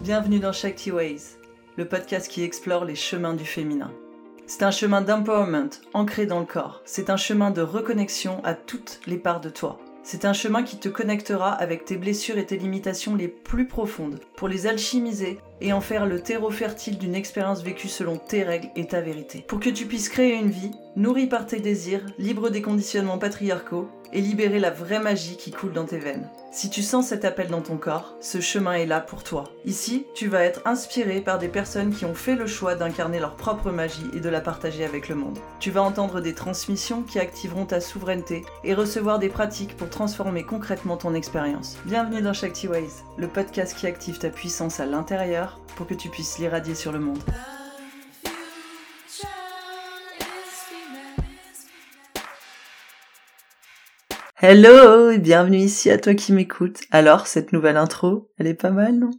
Bienvenue dans Shakti Ways, le podcast qui explore les chemins du féminin. C'est un chemin d'empowerment ancré dans le corps. C'est un chemin de reconnexion à toutes les parts de toi. C'est un chemin qui te connectera avec tes blessures et tes limitations les plus profondes pour les alchimiser et en faire le terreau fertile d'une expérience vécue selon tes règles et ta vérité. Pour que tu puisses créer une vie nourrie par tes désirs, libre des conditionnements patriarcaux et libérer la vraie magie qui coule dans tes veines. Si tu sens cet appel dans ton corps, ce chemin est là pour toi. Ici, tu vas être inspiré par des personnes qui ont fait le choix d'incarner leur propre magie et de la partager avec le monde. Tu vas entendre des transmissions qui activeront ta souveraineté et recevoir des pratiques pour transformer concrètement ton expérience. Bienvenue dans Shakti Ways, le podcast qui active ta puissance à l'intérieur pour que tu puisses l'irradier sur le monde. Hello et bienvenue ici à toi qui m'écoutes. Alors, cette nouvelle intro, elle est pas mal, non?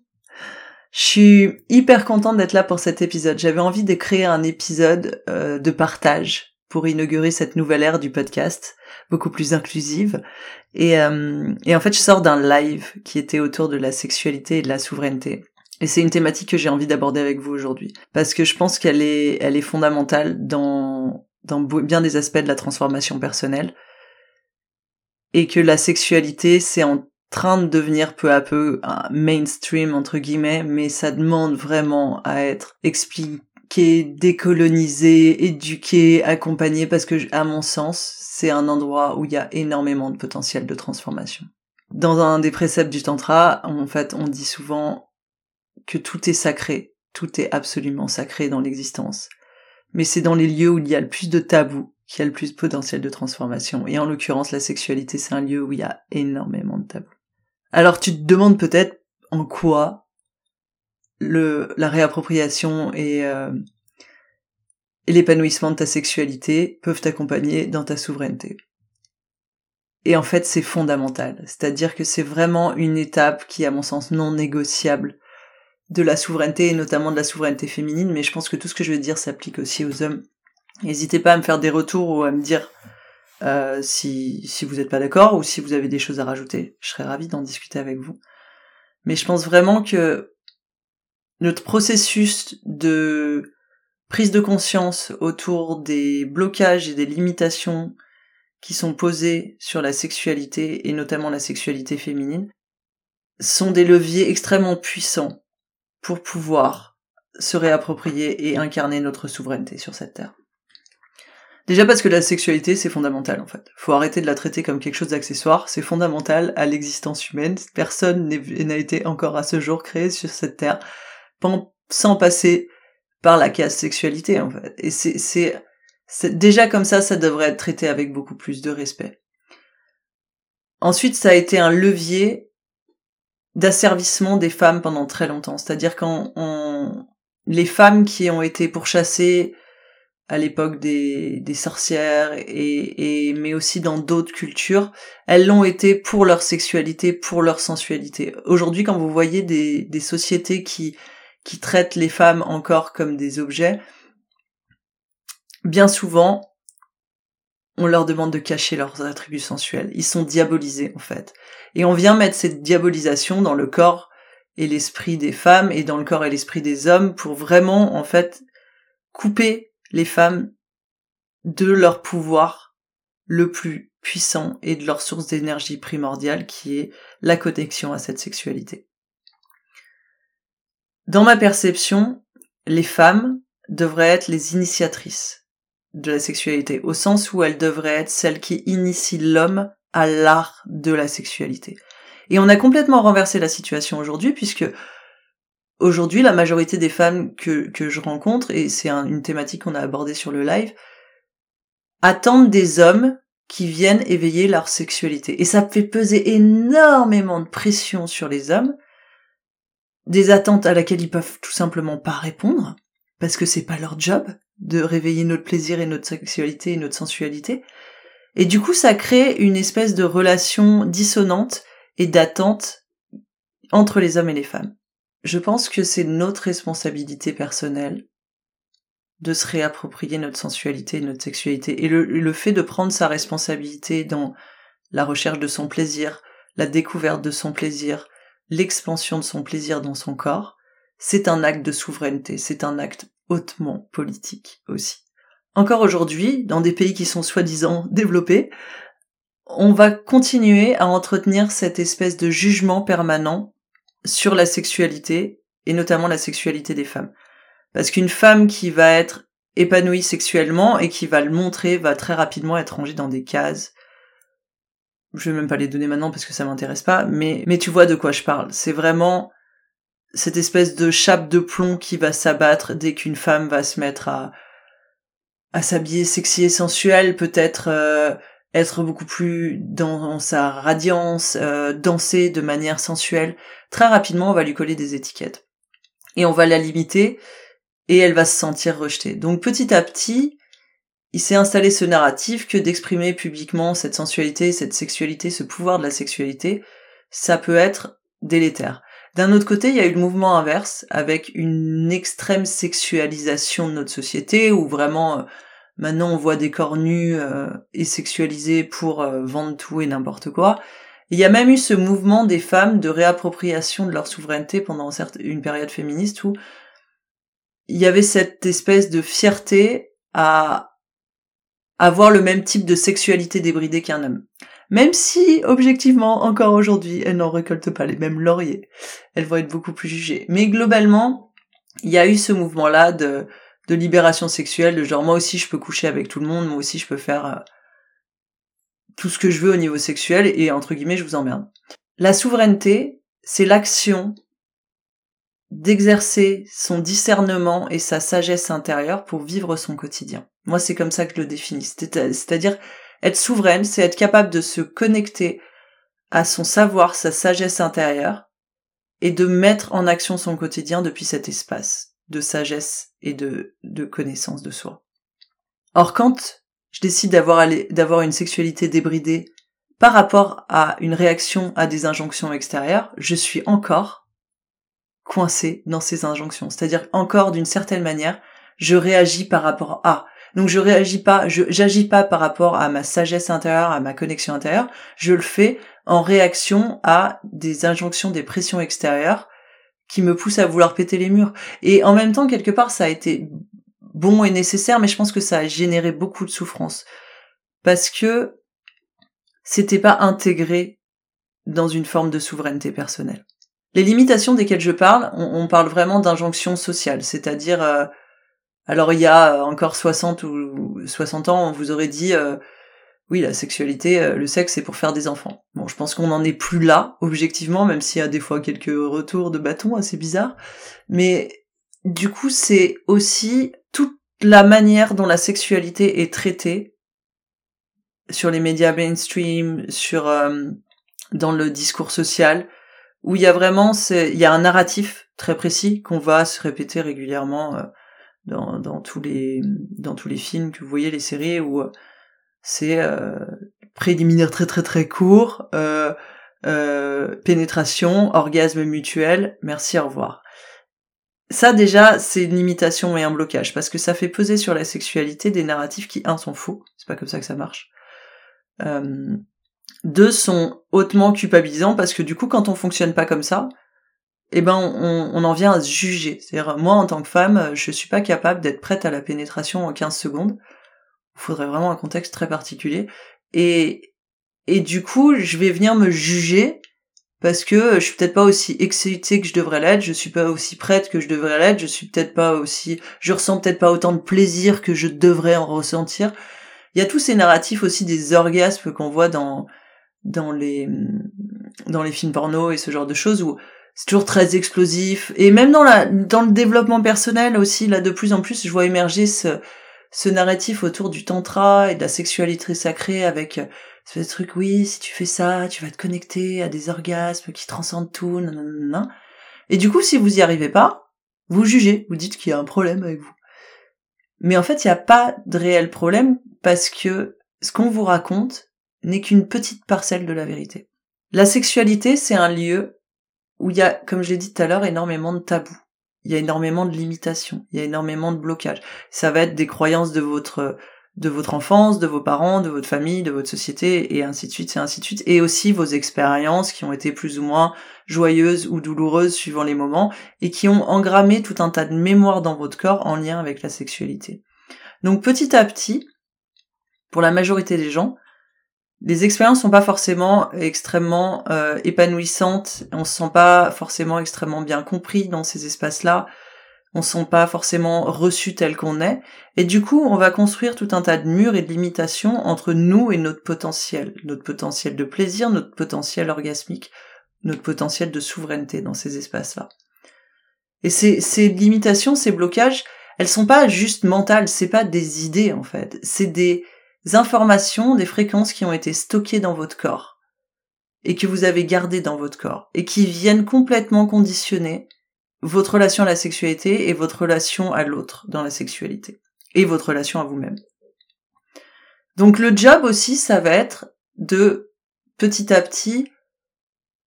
Je suis hyper contente d'être là pour cet épisode. J'avais envie de créer un épisode euh, de partage pour inaugurer cette nouvelle ère du podcast, beaucoup plus inclusive. Et, euh, et en fait, je sors d'un live qui était autour de la sexualité et de la souveraineté. Et c'est une thématique que j'ai envie d'aborder avec vous aujourd'hui. Parce que je pense qu'elle est, elle est fondamentale dans, dans bien des aspects de la transformation personnelle et que la sexualité c'est en train de devenir peu à peu mainstream entre guillemets, mais ça demande vraiment à être expliqué, décolonisé, éduqué, accompagné parce que à mon sens, c'est un endroit où il y a énormément de potentiel de transformation. Dans un des préceptes du tantra, en fait, on dit souvent que tout est sacré, tout est absolument sacré dans l'existence. Mais c'est dans les lieux où il y a le plus de tabous qui a le plus de potentiel de transformation. Et en l'occurrence, la sexualité, c'est un lieu où il y a énormément de tabous. Alors tu te demandes peut-être en quoi le, la réappropriation et, euh, et l'épanouissement de ta sexualité peuvent t'accompagner dans ta souveraineté. Et en fait, c'est fondamental. C'est-à-dire que c'est vraiment une étape qui à mon sens, non négociable de la souveraineté, et notamment de la souveraineté féminine, mais je pense que tout ce que je veux dire s'applique aussi aux hommes N'hésitez pas à me faire des retours ou à me dire euh, si, si vous n'êtes pas d'accord ou si vous avez des choses à rajouter. Je serais ravie d'en discuter avec vous. Mais je pense vraiment que notre processus de prise de conscience autour des blocages et des limitations qui sont posés sur la sexualité et notamment la sexualité féminine sont des leviers extrêmement puissants pour pouvoir se réapproprier et incarner notre souveraineté sur cette terre. Déjà parce que la sexualité, c'est fondamental en fait. Faut arrêter de la traiter comme quelque chose d'accessoire, c'est fondamental à l'existence humaine. Personne n'a été encore à ce jour créé sur cette terre sans passer par la case sexualité en fait. Et c'est, c'est, déjà comme ça, ça devrait être traité avec beaucoup plus de respect. Ensuite, ça a été un levier d'asservissement des femmes pendant très longtemps. C'est-à-dire quand on, les femmes qui ont été pourchassées à l'époque des, sorcières et, et mais aussi dans d'autres cultures, elles l'ont été pour leur sexualité, pour leur sensualité. Aujourd'hui, quand vous voyez des, des sociétés qui qui traitent les femmes encore comme des objets, bien souvent, on leur demande de cacher leurs attributs sensuels. Ils sont diabolisés en fait. Et on vient mettre cette diabolisation dans le corps et l'esprit des femmes et dans le corps et l'esprit des hommes pour vraiment en fait couper les femmes de leur pouvoir le plus puissant et de leur source d'énergie primordiale qui est la connexion à cette sexualité. Dans ma perception, les femmes devraient être les initiatrices de la sexualité, au sens où elles devraient être celles qui initient l'homme à l'art de la sexualité. Et on a complètement renversé la situation aujourd'hui puisque Aujourd'hui, la majorité des femmes que, que je rencontre, et c'est une thématique qu'on a abordée sur le live, attendent des hommes qui viennent éveiller leur sexualité. Et ça fait peser énormément de pression sur les hommes, des attentes à laquelle ils peuvent tout simplement pas répondre, parce que c'est pas leur job de réveiller notre plaisir et notre sexualité et notre sensualité. Et du coup, ça crée une espèce de relation dissonante et d'attente entre les hommes et les femmes. Je pense que c'est notre responsabilité personnelle de se réapproprier notre sensualité et notre sexualité. Et le, fait de prendre sa responsabilité dans la recherche de son plaisir, la découverte de son plaisir, l'expansion de son plaisir dans son corps, c'est un acte de souveraineté, c'est un acte hautement politique aussi. Encore aujourd'hui, dans des pays qui sont soi-disant développés, on va continuer à entretenir cette espèce de jugement permanent sur la sexualité, et notamment la sexualité des femmes. Parce qu'une femme qui va être épanouie sexuellement et qui va le montrer va très rapidement être rangée dans des cases. Je vais même pas les donner maintenant parce que ça m'intéresse pas, mais, mais tu vois de quoi je parle. C'est vraiment cette espèce de chape de plomb qui va s'abattre dès qu'une femme va se mettre à, à s'habiller sexy et sensuelle, peut-être euh, être beaucoup plus dans sa radiance, euh, danser de manière sensuelle. Très rapidement, on va lui coller des étiquettes. Et on va la limiter et elle va se sentir rejetée. Donc petit à petit, il s'est installé ce narratif que d'exprimer publiquement cette sensualité, cette sexualité, ce pouvoir de la sexualité, ça peut être délétère. D'un autre côté, il y a eu le mouvement inverse, avec une extrême sexualisation de notre société, où vraiment, euh, maintenant on voit des corps nus euh, et sexualisés pour euh, vendre tout et n'importe quoi. Il y a même eu ce mouvement des femmes de réappropriation de leur souveraineté pendant une période féministe où il y avait cette espèce de fierté à avoir le même type de sexualité débridée qu'un homme. Même si, objectivement, encore aujourd'hui, elles n'en récoltent pas les mêmes lauriers. Elles vont être beaucoup plus jugées. Mais globalement, il y a eu ce mouvement-là de, de libération sexuelle, de genre moi aussi je peux coucher avec tout le monde, moi aussi je peux faire euh, tout ce que je veux au niveau sexuel et entre guillemets je vous emmerde. La souveraineté, c'est l'action d'exercer son discernement et sa sagesse intérieure pour vivre son quotidien. Moi, c'est comme ça que je le définis. C'est-à-dire, être souveraine, c'est être capable de se connecter à son savoir, sa sagesse intérieure, et de mettre en action son quotidien depuis cet espace de sagesse et de, connaissance de soi. Or, quand je décide d'avoir, une sexualité débridée par rapport à une réaction à des injonctions extérieures, je suis encore coincé dans ces injonctions. C'est-à-dire encore d'une certaine manière, je réagis par rapport à. Donc je réagis pas, je j'agis pas par rapport à ma sagesse intérieure, à ma connexion intérieure, je le fais en réaction à des injonctions, des pressions extérieures qui me poussent à vouloir péter les murs. Et en même temps, quelque part, ça a été bon et nécessaire, mais je pense que ça a généré beaucoup de souffrance. Parce que c'était pas intégré dans une forme de souveraineté personnelle. Les limitations desquelles je parle, on, parle vraiment d'injonction sociale, c'est-à-dire, euh, alors il y a encore 60 ou 60 ans, on vous aurait dit, euh, oui, la sexualité, euh, le sexe, c'est pour faire des enfants. Bon, je pense qu'on n'en est plus là, objectivement, même s'il y a des fois quelques retours de bâton assez bizarres, mais du coup, c'est aussi toute la manière dont la sexualité est traitée sur les médias mainstream, sur dans le discours social, où il y a vraiment, il y a un narratif très précis qu'on va se répéter régulièrement euh, dans, dans, tous les dans tous les films que vous voyez, les séries où euh, c'est euh, préliminaire très très très court, euh, euh, pénétration, orgasme mutuel, merci, au revoir. Ça déjà, c'est une limitation et un blocage parce que ça fait peser sur la sexualité des narratifs qui un sont faux, c'est pas comme ça que ça marche. Euh, deux sont hautement culpabilisants parce que du coup, quand on fonctionne pas comme ça, eh ben, on, en vient à se juger. C'est-à-dire, moi, en tant que femme, je suis pas capable d'être prête à la pénétration en 15 secondes. Il faudrait vraiment un contexte très particulier. Et, et du coup, je vais venir me juger parce que je suis peut-être pas aussi excitée que je devrais l'être, je suis pas aussi prête que je devrais l'être, je suis peut-être pas aussi, je ressens peut-être pas autant de plaisir que je devrais en ressentir. Il y a tous ces narratifs aussi des orgasmes qu'on voit dans, dans les dans les films porno et ce genre de choses où c'est toujours très explosif et même dans la dans le développement personnel aussi là de plus en plus je vois émerger ce ce narratif autour du tantra et de la sexualité sacrée avec ce truc oui si tu fais ça tu vas te connecter à des orgasmes qui transcendent tout nanana. et du coup si vous y arrivez pas vous jugez vous dites qu'il y a un problème avec vous mais en fait il n'y a pas de réel problème parce que ce qu'on vous raconte n'est qu'une petite parcelle de la vérité. La sexualité, c'est un lieu où il y a, comme je l'ai dit tout à l'heure, énormément de tabous. Il y a énormément de limitations, il y a énormément de blocages. Ça va être des croyances de votre de votre enfance, de vos parents, de votre famille, de votre société, et ainsi de suite, et ainsi de suite, et aussi vos expériences qui ont été plus ou moins joyeuses ou douloureuses suivant les moments, et qui ont engrammé tout un tas de mémoires dans votre corps en lien avec la sexualité. Donc petit à petit, pour la majorité des gens, les expériences sont pas forcément extrêmement euh, épanouissantes, on se sent pas forcément extrêmement bien compris dans ces espaces-là, on se sent pas forcément reçu tel qu'on est, et du coup on va construire tout un tas de murs et de limitations entre nous et notre potentiel, notre potentiel de plaisir, notre potentiel orgasmique, notre potentiel de souveraineté dans ces espaces-là. Et ces, ces limitations, ces blocages, elles sont pas juste mentales, c'est pas des idées en fait, c'est des informations, des fréquences qui ont été stockées dans votre corps et que vous avez gardées dans votre corps et qui viennent complètement conditionner votre relation à la sexualité et votre relation à l'autre dans la sexualité et votre relation à vous-même. Donc le job aussi, ça va être de petit à petit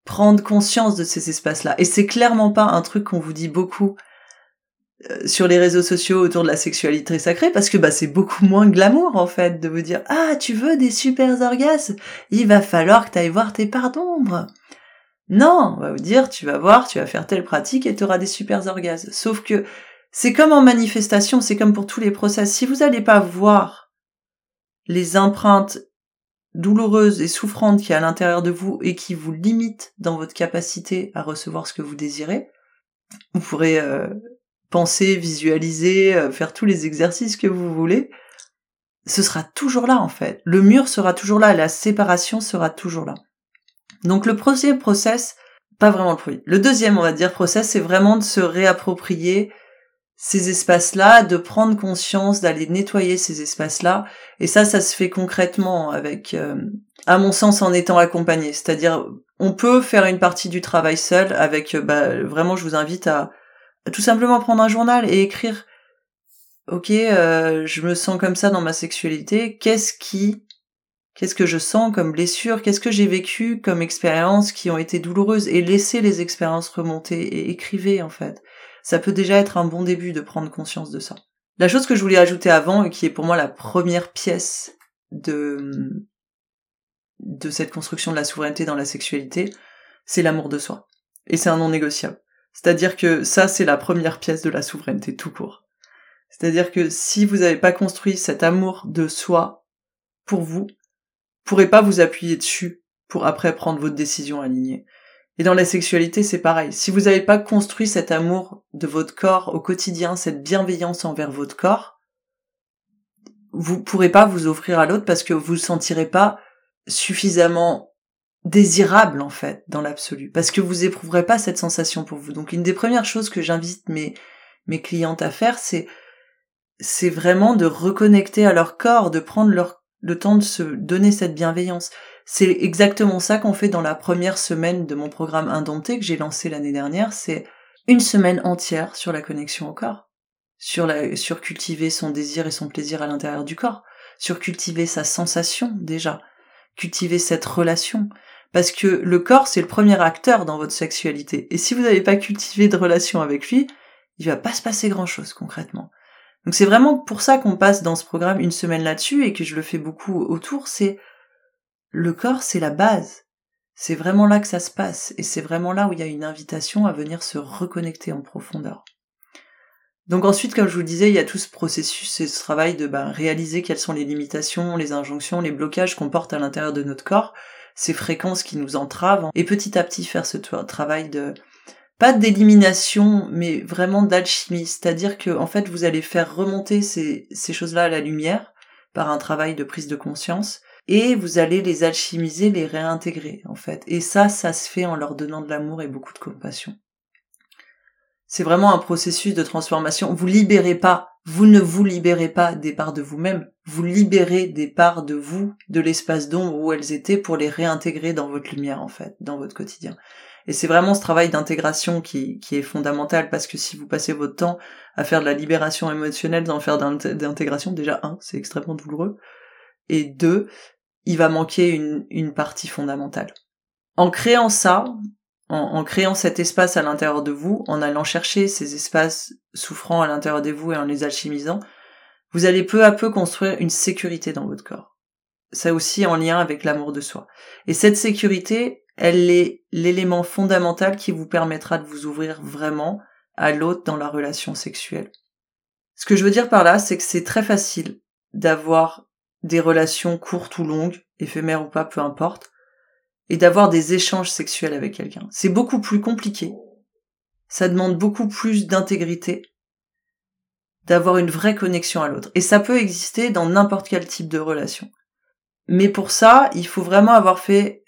prendre conscience de ces espaces-là. Et c'est clairement pas un truc qu'on vous dit beaucoup sur les réseaux sociaux autour de la sexualité sacrée parce que bah c'est beaucoup moins glamour en fait de vous dire ah tu veux des super orgasmes? Il va falloir que tu ailles voir tes parts d'ombre. Non on va vous dire tu vas voir tu vas faire telle pratique et tu auras des super orgasmes. Sauf que c'est comme en manifestation c'est comme pour tous les process. Si vous n'allez pas voir les empreintes douloureuses et souffrantes qui a à l'intérieur de vous et qui vous limitent dans votre capacité à recevoir ce que vous désirez vous pourrez euh, penser, visualiser, euh, faire tous les exercices que vous voulez, ce sera toujours là en fait. Le mur sera toujours là, la séparation sera toujours là. Donc le premier process, pas vraiment le premier. Le deuxième, on va dire, process, c'est vraiment de se réapproprier ces espaces-là, de prendre conscience, d'aller nettoyer ces espaces-là. Et ça, ça se fait concrètement avec, euh, à mon sens, en étant accompagné. C'est-à-dire, on peut faire une partie du travail seul avec, euh, bah, vraiment, je vous invite à, tout simplement prendre un journal et écrire. Ok euh, je me sens comme ça dans ma sexualité. Qu'est-ce qui qu'est-ce que je sens comme blessure? Qu'est-ce que j'ai vécu comme expériences qui ont été douloureuses? Et laisser les expériences remonter et écrivez en fait. Ça peut déjà être un bon début de prendre conscience de ça. La chose que je voulais ajouter avant et qui est pour moi la première pièce de de cette construction de la souveraineté dans la sexualité c'est l'amour de soi. Et c'est un non négociable c'est-à-dire que ça, c'est la première pièce de la souveraineté tout court. C'est-à-dire que si vous n'avez pas construit cet amour de soi pour vous, vous pourrez pas vous appuyer dessus pour après prendre votre décision alignée. Et dans la sexualité, c'est pareil. Si vous n'avez pas construit cet amour de votre corps au quotidien, cette bienveillance envers votre corps, vous pourrez pas vous offrir à l'autre parce que vous ne sentirez pas suffisamment désirable en fait dans l'absolu parce que vous éprouverez pas cette sensation pour vous. Donc une des premières choses que j'invite mes mes clientes à faire c'est c'est vraiment de reconnecter à leur corps, de prendre leur le temps de se donner cette bienveillance. C'est exactement ça qu'on fait dans la première semaine de mon programme Indompté que j'ai lancé l'année dernière, c'est une semaine entière sur la connexion au corps, sur la sur cultiver son désir et son plaisir à l'intérieur du corps, sur cultiver sa sensation déjà, cultiver cette relation, parce que le corps, c'est le premier acteur dans votre sexualité. Et si vous n'avez pas cultivé de relation avec lui, il va pas se passer grand chose concrètement. Donc c'est vraiment pour ça qu'on passe dans ce programme une semaine là-dessus et que je le fais beaucoup autour, c'est le corps, c'est la base. C'est vraiment là que ça se passe et c'est vraiment là où il y a une invitation à venir se reconnecter en profondeur. Donc ensuite, comme je vous le disais, il y a tout ce processus et ce travail de bah, réaliser quelles sont les limitations, les injonctions, les blocages qu'on porte à l'intérieur de notre corps ces fréquences qui nous entravent, et petit à petit faire ce travail de pas d'élimination, mais vraiment d'alchimie, c'est-à-dire que en fait vous allez faire remonter ces, ces choses-là à la lumière par un travail de prise de conscience, et vous allez les alchimiser, les réintégrer en fait. Et ça, ça se fait en leur donnant de l'amour et beaucoup de compassion. C'est vraiment un processus de transformation. Vous libérez pas, vous ne vous libérez pas des parts de vous-même, vous libérez des parts de vous, de l'espace d'ombre où elles étaient pour les réintégrer dans votre lumière en fait, dans votre quotidien. Et c'est vraiment ce travail d'intégration qui, est fondamental parce que si vous passez votre temps à faire de la libération émotionnelle sans faire d'intégration, déjà un, c'est extrêmement douloureux, et deux, il va manquer une partie fondamentale. En créant ça, en, créant cet espace à l'intérieur de vous, en allant chercher ces espaces souffrants à l'intérieur de vous et en les alchimisant, vous allez peu à peu construire une sécurité dans votre corps. Ça aussi en lien avec l'amour de soi. Et cette sécurité, elle est l'élément fondamental qui vous permettra de vous ouvrir vraiment à l'autre dans la relation sexuelle. Ce que je veux dire par là, c'est que c'est très facile d'avoir des relations courtes ou longues, éphémères ou pas, peu importe, et d'avoir des échanges sexuels avec quelqu'un. C'est beaucoup plus compliqué. Ça demande beaucoup plus d'intégrité, d'avoir une vraie connexion à l'autre. Et ça peut exister dans n'importe quel type de relation. Mais pour ça, il faut vraiment avoir fait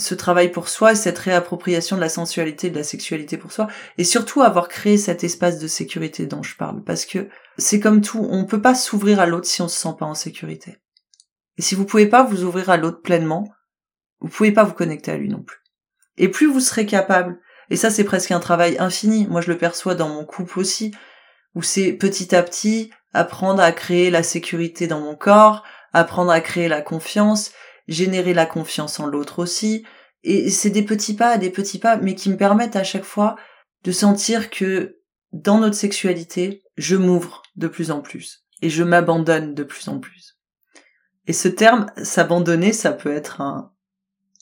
ce travail pour soi et cette réappropriation de la sensualité de la sexualité pour soi et surtout avoir créé cet espace de sécurité dont je parle parce que c'est comme tout, on peut pas s'ouvrir à l'autre si on se sent pas en sécurité. Et si vous pouvez pas vous ouvrir à l'autre pleinement, vous pouvez pas vous connecter à lui non plus. Et plus vous serez capable, et ça c'est presque un travail infini, moi je le perçois dans mon couple aussi, où c'est petit à petit apprendre à créer la sécurité dans mon corps, apprendre à créer la confiance, générer la confiance en l'autre aussi. Et c'est des petits pas, des petits pas, mais qui me permettent à chaque fois de sentir que dans notre sexualité, je m'ouvre de plus en plus et je m'abandonne de plus en plus. Et ce terme, s'abandonner, ça peut être un,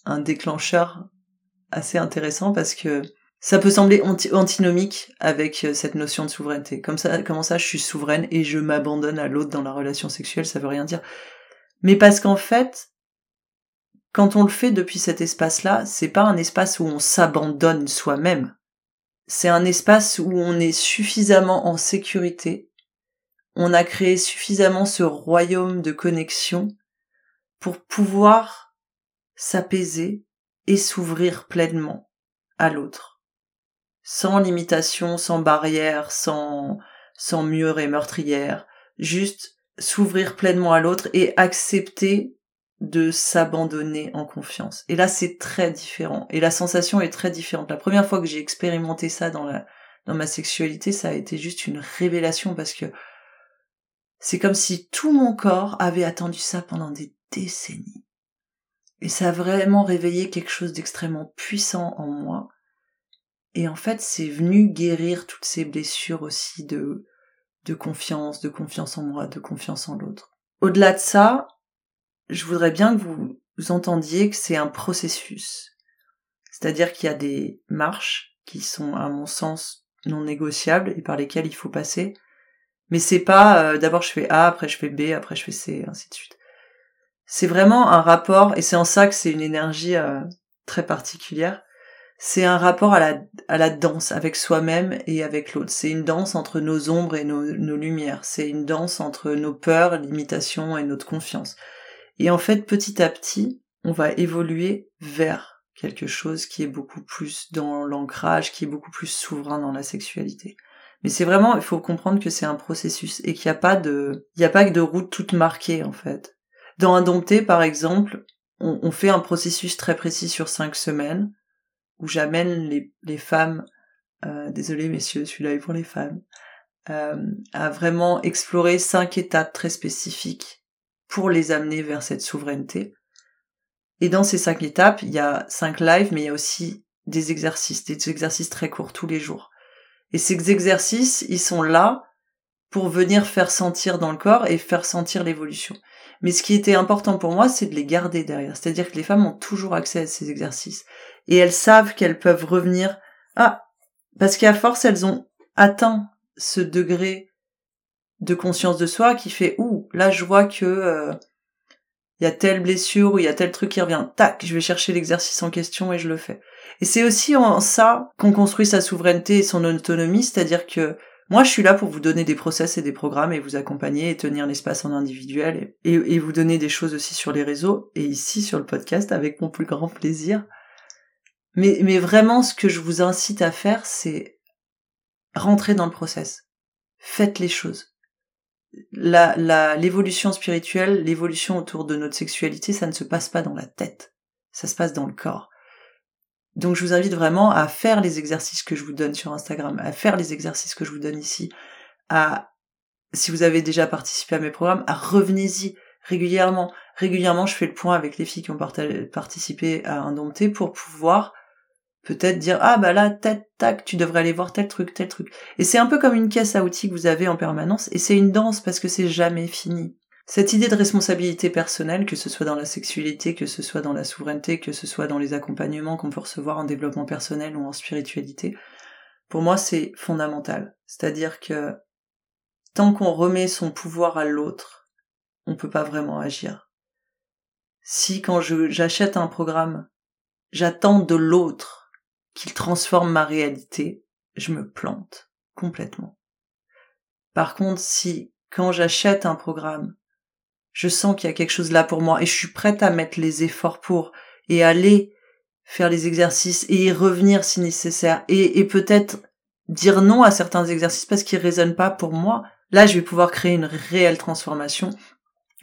un déclencheur assez intéressant parce que ça peut sembler antinomique avec euh, cette notion de souveraineté. Comme ça, comment ça, je suis souveraine et je m'abandonne à l'autre dans la relation sexuelle, ça veut rien dire. Mais parce qu'en fait, quand on le fait depuis cet espace-là, c'est pas un espace où on s'abandonne soi-même. C'est un espace où on est suffisamment en sécurité. On a créé suffisamment ce royaume de connexion pour pouvoir s'apaiser et s'ouvrir pleinement à l'autre. Sans limitation, sans barrière, sans, sans mur et meurtrière. Juste s'ouvrir pleinement à l'autre et accepter de s'abandonner en confiance. Et là, c'est très différent. Et la sensation est très différente. La première fois que j'ai expérimenté ça dans la, dans ma sexualité, ça a été juste une révélation parce que c'est comme si tout mon corps avait attendu ça pendant des décennies. Et ça a vraiment réveillé quelque chose d'extrêmement puissant en moi. Et en fait, c'est venu guérir toutes ces blessures aussi de, de confiance, de confiance en moi, de confiance en l'autre. Au-delà de ça, je voudrais bien que vous, entendiez que c'est un processus. C'est-à-dire qu'il y a des marches qui sont, à mon sens, non négociables et par lesquelles il faut passer. Mais c'est pas euh, d'abord je fais A, après je fais B, après je fais C, ainsi de suite. C'est vraiment un rapport, et c'est en ça que c'est une énergie euh, très particulière. C'est un rapport à la, à la danse avec soi-même et avec l'autre. C'est une danse entre nos ombres et nos, nos lumières. C'est une danse entre nos peurs, limitations et notre confiance. Et en fait, petit à petit, on va évoluer vers quelque chose qui est beaucoup plus dans l'ancrage, qui est beaucoup plus souverain dans la sexualité. Mais c'est vraiment, il faut comprendre que c'est un processus et qu'il n'y a pas de, il n'y a pas que de route toute marquée, en fait. Dans un dompté, par exemple, on, fait un processus très précis sur cinq semaines où j'amène les, les femmes, euh, désolé messieurs, celui-là est pour les femmes, euh, à vraiment explorer cinq étapes très spécifiques pour les amener vers cette souveraineté. Et dans ces cinq étapes, il y a cinq lives, mais il y a aussi des exercices, des exercices très courts tous les jours. Et ces exercices, ils sont là pour venir faire sentir dans le corps et faire sentir l'évolution. Mais ce qui était important pour moi, c'est de les garder derrière. C'est-à-dire que les femmes ont toujours accès à ces exercices. Et elles savent qu'elles peuvent revenir. Ah, parce qu'à force, elles ont atteint ce degré de conscience de soi qui fait ouh là je vois que euh, il y a telle blessure ou il y a tel truc qui revient tac je vais chercher l'exercice en question et je le fais et c'est aussi en ça qu'on construit sa souveraineté et son autonomie c'est-à-dire que moi je suis là pour vous donner des process et des programmes et vous accompagner et tenir l'espace en individuel et, vous donner des choses aussi sur les réseaux et ici sur le podcast avec mon plus grand plaisir. Mais vraiment ce que je vous incite à faire c'est rentrer dans le process. Faites les choses. L'évolution spirituelle, l'évolution autour de notre sexualité, ça ne se passe pas dans la tête, ça se passe dans le corps. Donc je vous invite vraiment à faire les exercices que je vous donne sur Instagram, à faire les exercices que je vous donne ici, à, si vous avez déjà participé à mes programmes, à revenez-y régulièrement. Régulièrement, je fais le point avec les filles qui ont participé à un dompté pour pouvoir peut-être dire ah bah là tac tac tu devrais aller voir tel truc tel truc et c'est un peu comme une caisse à outils que vous avez en permanence et c'est une danse parce que c'est jamais fini cette idée de responsabilité personnelle que ce soit dans la sexualité que ce soit dans la souveraineté que ce soit dans les accompagnements qu'on peut recevoir en développement personnel ou en spiritualité pour moi c'est fondamental c'est-à-dire que tant qu'on remet son pouvoir à l'autre on peut pas vraiment agir si quand j'achète un programme j'attends de l'autre qu'il transforme ma réalité, je me plante complètement. Par contre, si quand j'achète un programme, je sens qu'il y a quelque chose là pour moi et je suis prête à mettre les efforts pour et aller faire les exercices et y revenir si nécessaire et, peut-être dire non à certains exercices parce qu'ils résonnent pas pour moi, là je vais pouvoir créer une réelle transformation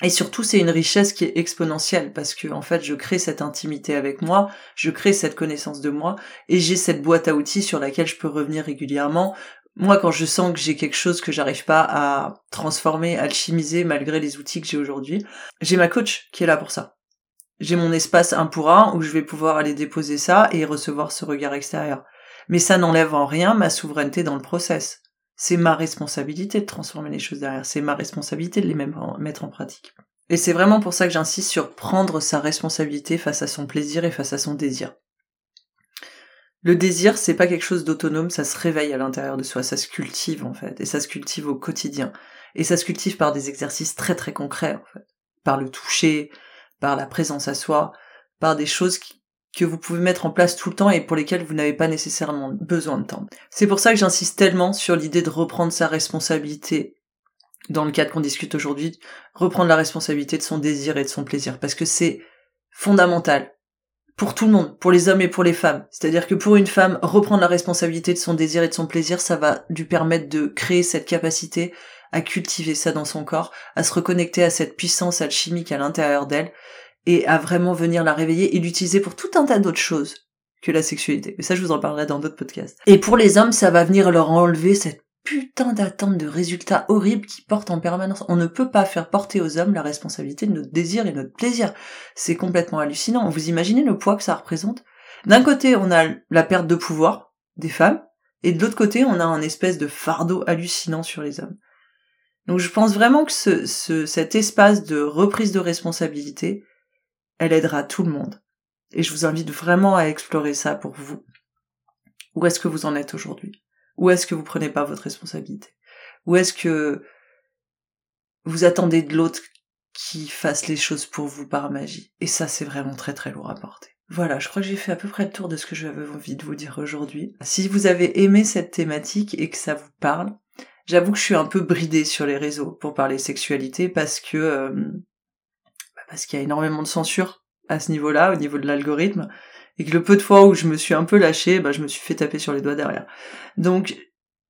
et surtout, c'est une richesse qui est exponentielle parce que en fait, je crée cette intimité avec moi, je crée cette connaissance de moi et j'ai cette boîte à outils sur laquelle je peux revenir régulièrement. Moi, quand je sens que j'ai quelque chose que j'arrive pas à transformer, alchimiser malgré les outils que j'ai aujourd'hui, j'ai ma coach qui est là pour ça. J'ai mon espace un pour un où je vais pouvoir aller déposer ça et recevoir ce regard extérieur. Mais ça n'enlève en rien ma souveraineté dans le process. C'est ma responsabilité de transformer les choses derrière. C'est ma responsabilité de les mettre en pratique. Et c'est vraiment pour ça que j'insiste sur prendre sa responsabilité face à son plaisir et face à son désir. Le désir, c'est pas quelque chose d'autonome, ça se réveille à l'intérieur de soi, ça se cultive en fait, et ça se cultive au quotidien. Et ça se cultive par des exercices très très concrets. Par le toucher, par la présence à soi, par des choses que vous pouvez mettre en place tout le temps et pour lesquels vous n'avez pas nécessairement besoin de temps. C'est pour ça que j'insiste tellement sur l'idée de reprendre sa responsabilité dans le cadre qu'on discute aujourd'hui, reprendre la responsabilité de son désir et de son plaisir, parce que c'est fondamental pour tout le monde, pour les hommes et pour les femmes. C'est-à-dire que pour une femme, reprendre la responsabilité de son désir et de son plaisir, ça va lui permettre de créer cette capacité à cultiver ça dans son corps, à se reconnecter à cette puissance alchimique à l'intérieur d'elle, et à vraiment venir la réveiller et l'utiliser pour tout un tas d'autres choses que la sexualité. Mais ça, je vous en parlerai dans d'autres podcasts. Et pour les hommes, ça va venir leur enlever cette putain d'attente de résultats horribles qui portent en permanence. On ne peut pas faire porter aux hommes la responsabilité de notre désir et notre plaisir. C'est complètement hallucinant. Vous imaginez le poids que ça représente? D'un côté, on a la perte de pouvoir des femmes, et de l'autre côté, on a un espèce de fardeau hallucinant sur les hommes. Donc je pense vraiment que ce, cet espace de reprise de responsabilité, elle aidera tout le monde. Et je vous invite vraiment à explorer ça pour vous. Où est-ce que vous en êtes aujourd'hui? Où est-ce que vous prenez pas votre responsabilité? Où est-ce que vous attendez de l'autre qui fasse les choses pour vous par magie? Et ça, c'est vraiment très très lourd à porter. Voilà, je crois que j'ai fait à peu près le tour de ce que j'avais envie de vous dire aujourd'hui. Si vous avez aimé cette thématique et que ça vous parle, j'avoue que je suis un peu bridée sur les réseaux pour parler sexualité parce que euh, parce qu'il y a énormément de censure à ce niveau-là, au niveau de l'algorithme, et que le peu de fois où je me suis un peu lâchée, bah, je me suis fait taper sur les doigts derrière. Donc,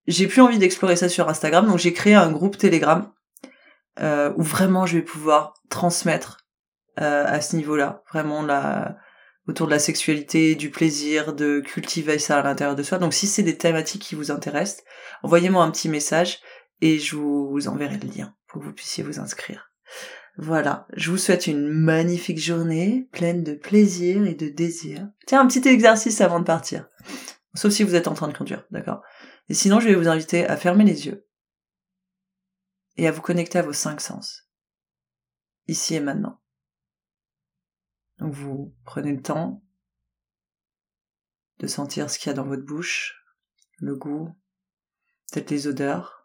j'ai plus envie d'explorer ça sur Instagram, donc j'ai créé un groupe Telegram euh, où vraiment je vais pouvoir transmettre euh, à ce niveau-là, vraiment la autour de la sexualité, du plaisir, de cultiver ça à l'intérieur de soi. Donc si c'est des thématiques qui vous intéressent, envoyez-moi un petit message et je vous enverrai le lien pour que vous puissiez vous inscrire. Voilà, je vous souhaite une magnifique journée, pleine de plaisir et de désir. Tiens, un petit exercice avant de partir. Sauf si vous êtes en train de conduire, d'accord? Et sinon, je vais vous inviter à fermer les yeux et à vous connecter à vos cinq sens, ici et maintenant. Donc vous prenez le temps de sentir ce qu'il y a dans votre bouche, le goût, peut-être les odeurs,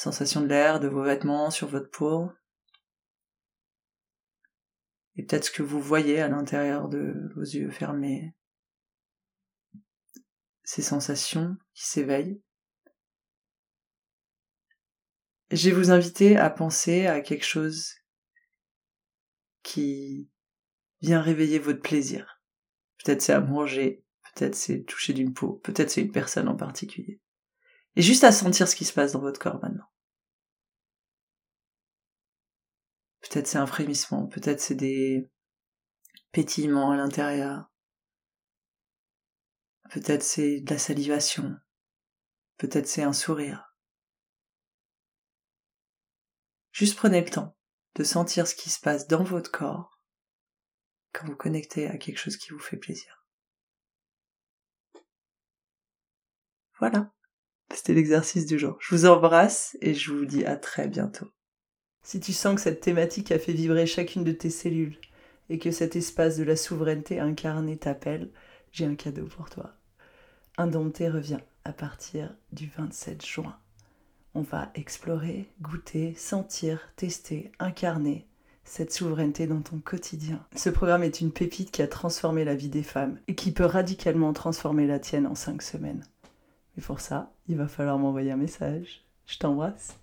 sensation de l'air, de vos vêtements sur votre peau. Et peut-être ce que vous voyez à l'intérieur de vos yeux fermés. Ces sensations qui s'éveillent. Je vais vous inviter à penser à quelque chose qui vient réveiller votre plaisir. Peut-être c'est à manger, peut-être c'est toucher d'une peau, peut-être c'est une personne en particulier. Et juste à sentir ce qui se passe dans votre corps maintenant. Peut-être c'est un frémissement, peut-être c'est des pétillements à l'intérieur. Peut-être c'est de la salivation. Peut-être c'est un sourire. Juste prenez le temps de sentir ce qui se passe dans votre corps quand vous connectez à quelque chose qui vous fait plaisir. Voilà. C'était l'exercice du jour. Je vous embrasse et je vous dis à très bientôt. Si tu sens que cette thématique a fait vibrer chacune de tes cellules et que cet espace de la souveraineté incarnée t'appelle, j'ai un cadeau pour toi. Indompté revient à partir du 27 juin. On va explorer, goûter, sentir, tester, incarner cette souveraineté dans ton quotidien. Ce programme est une pépite qui a transformé la vie des femmes et qui peut radicalement transformer la tienne en 5 semaines. Mais pour ça, il va falloir m'envoyer un message. Je t'embrasse.